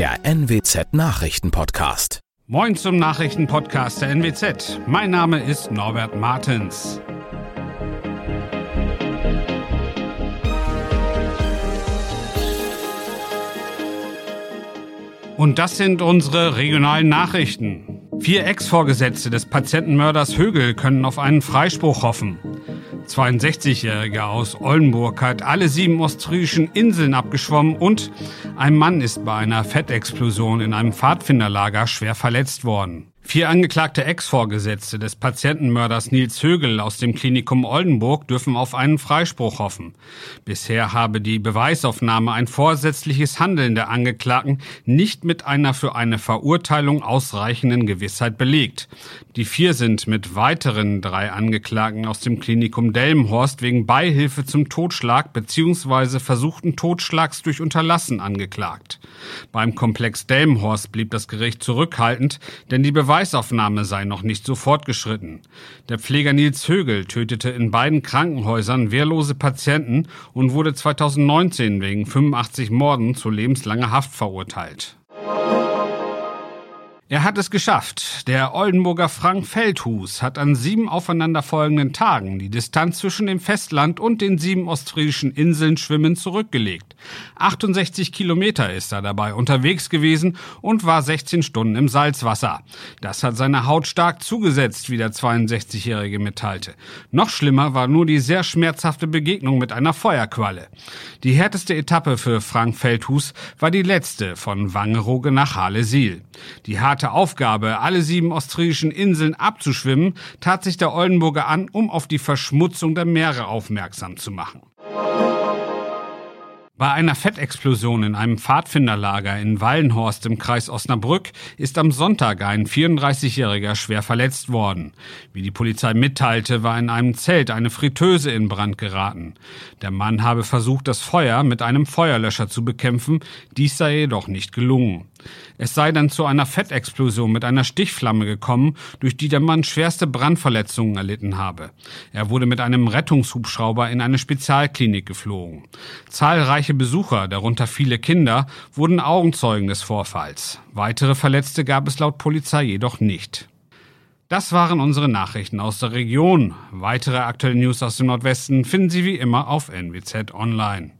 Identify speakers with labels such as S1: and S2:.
S1: der NWZ Nachrichtenpodcast.
S2: Moin zum Nachrichtenpodcast der NWZ. Mein Name ist Norbert Martens. Und das sind unsere regionalen Nachrichten. Vier Ex-Vorgesetzte des Patientenmörders Högel können auf einen Freispruch hoffen. 62-Jähriger aus Oldenburg hat alle sieben ostfriesischen Inseln abgeschwommen und ein Mann ist bei einer Fettexplosion in einem Pfadfinderlager schwer verletzt worden. Vier angeklagte Ex-Vorgesetzte des Patientenmörders Nils Högel aus dem Klinikum Oldenburg dürfen auf einen Freispruch hoffen. Bisher habe die Beweisaufnahme ein vorsätzliches Handeln der Angeklagten nicht mit einer für eine Verurteilung ausreichenden Gewissheit belegt. Die vier sind mit weiteren drei Angeklagten aus dem Klinikum Delmenhorst wegen Beihilfe zum Totschlag bzw. versuchten Totschlags durch Unterlassen angeklagt. Beim Komplex Delmenhorst blieb das Gericht zurückhaltend, denn die Beweis Beweisaufnahme sei noch nicht so fortgeschritten. Der Pfleger Nils Högel tötete in beiden Krankenhäusern wehrlose Patienten und wurde 2019 wegen 85 Morden zu lebenslanger Haft verurteilt. Er hat es geschafft. Der Oldenburger Frank Feldhus hat an sieben aufeinanderfolgenden Tagen die Distanz zwischen dem Festland und den sieben ostfriesischen Inseln schwimmen zurückgelegt. 68 Kilometer ist er dabei unterwegs gewesen und war 16 Stunden im Salzwasser. Das hat seine Haut stark zugesetzt, wie der 62-Jährige mitteilte. Noch schlimmer war nur die sehr schmerzhafte Begegnung mit einer Feuerqualle. Die härteste Etappe für Frank Feldhus war die letzte von Wangerooge nach Harlesiel. Die harte Aufgabe, alle sieben ostfriesischen Inseln abzuschwimmen, tat sich der Oldenburger an, um auf die Verschmutzung der Meere aufmerksam zu machen. Bei einer Fettexplosion in einem Pfadfinderlager in Wallenhorst im Kreis Osnabrück ist am Sonntag ein 34-Jähriger schwer verletzt worden. Wie die Polizei mitteilte, war in einem Zelt eine Fritteuse in Brand geraten. Der Mann habe versucht, das Feuer mit einem Feuerlöscher zu bekämpfen, dies sei jedoch nicht gelungen. Es sei dann zu einer Fettexplosion mit einer Stichflamme gekommen, durch die der Mann schwerste Brandverletzungen erlitten habe. Er wurde mit einem Rettungshubschrauber in eine Spezialklinik geflogen. Zahlreiche Besucher, darunter viele Kinder, wurden Augenzeugen des Vorfalls. Weitere Verletzte gab es laut Polizei jedoch nicht. Das waren unsere Nachrichten aus der Region. Weitere aktuelle News aus dem Nordwesten finden Sie wie immer auf NWZ Online.